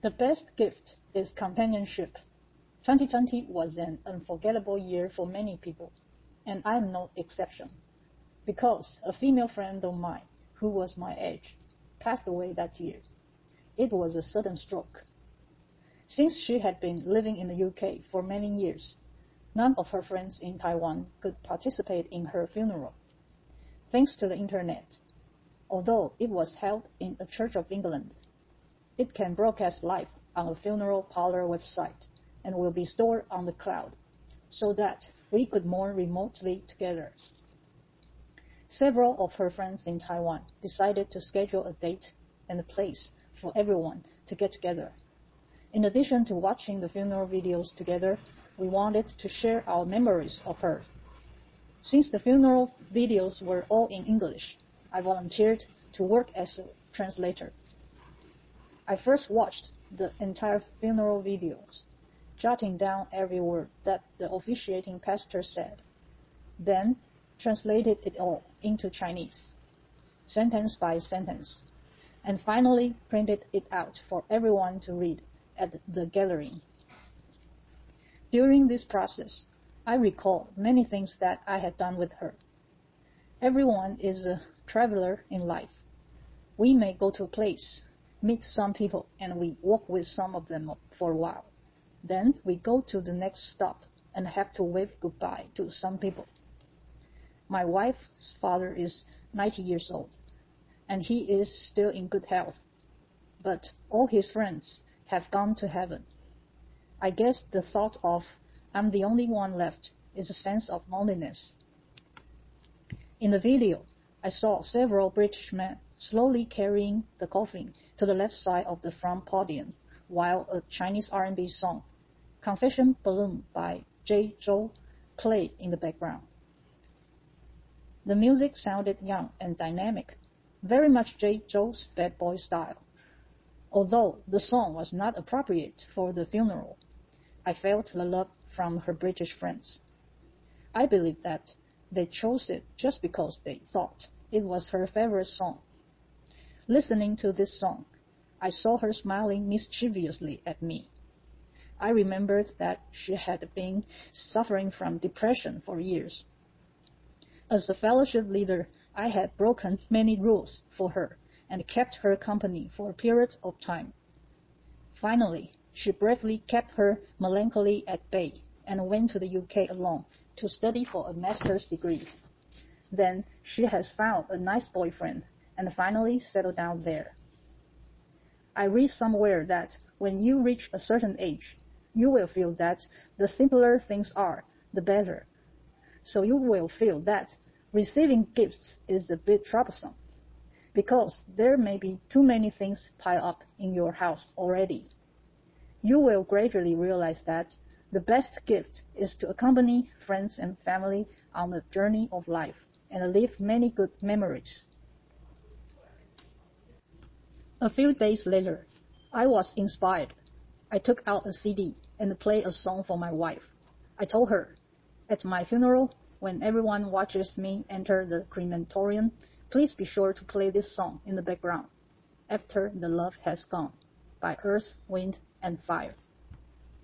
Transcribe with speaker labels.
Speaker 1: The best gift is companionship. 2020 was an unforgettable year for many people, and I am no exception. Because a female friend of mine, who was my age, passed away that year. It was a sudden stroke. Since she had been living in the UK for many years, none of her friends in Taiwan could participate in her funeral. Thanks to the internet, although it was held in the Church of England, it can broadcast live on a funeral parlor website and will be stored on the cloud so that we could mourn remotely together. Several of her friends in Taiwan decided to schedule a date and a place for everyone to get together. In addition to watching the funeral videos together, we wanted to share our memories of her. Since the funeral videos were all in English, I volunteered to work as a translator. I first watched the entire funeral videos, jotting down every word that the officiating pastor said, then translated it all into Chinese, sentence by sentence, and finally printed it out for everyone to read at the gathering. During this process, I recall many things that I had done with her. Everyone is a traveler in life. We may go to a place, meet some people, and we walk with some of them for a while. Then we go to the next stop and have to wave goodbye to some people. My wife's father is 90 years old, and he is still in good health, but all his friends have gone to heaven. I guess the thought of I'm the only one left is a sense of loneliness. In the video, I saw several British men slowly carrying the coffin to the left side of the front podium while a Chinese R&B song, Confession Balloon by Jay Chou, played in the background. The music sounded young and dynamic, very much Jay Chou's bad boy style. Although the song was not appropriate for the funeral, I felt the love from her British friends. I believe that they chose it just because they thought it was her favorite song. Listening to this song, I saw her smiling mischievously at me. I remembered that she had been suffering from depression for years. As a fellowship leader, I had broken many rules for her and kept her company for a period of time. Finally, she bravely kept her melancholy at bay and went to the UK alone to study for a master's degree. Then she has found a nice boyfriend and finally settle down there. I read somewhere that when you reach a certain age, you will feel that the simpler things are, the better. So you will feel that receiving gifts is a bit troublesome because there may be too many things piled up in your house already. You will gradually realize that the best gift is to accompany friends and family on the journey of life and leave many good memories. A few days later, I was inspired. I took out a CD and played a song for my wife. I told her, at my funeral, when everyone watches me enter the crematorium, please be sure to play this song in the background, After the Love Has Gone, by Earth, Wind, and Fire.